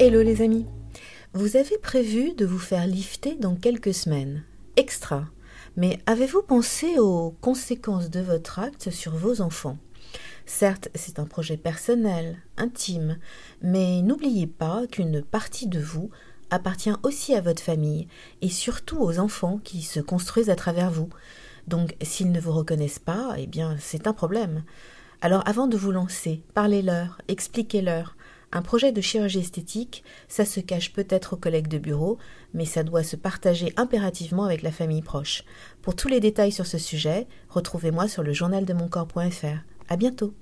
Hello les amis Vous avez prévu de vous faire lifter dans quelques semaines. Extra Mais avez-vous pensé aux conséquences de votre acte sur vos enfants? Certes, c'est un projet personnel, intime, mais n'oubliez pas qu'une partie de vous appartient aussi à votre famille et surtout aux enfants qui se construisent à travers vous. Donc s'ils ne vous reconnaissent pas, eh bien c'est un problème. Alors avant de vous lancer, parlez-leur, expliquez-leur. Un projet de chirurgie esthétique, ça se cache peut-être aux collègues de bureau, mais ça doit se partager impérativement avec la famille proche. Pour tous les détails sur ce sujet, retrouvez-moi sur le journaldemoncorps.fr. À bientôt.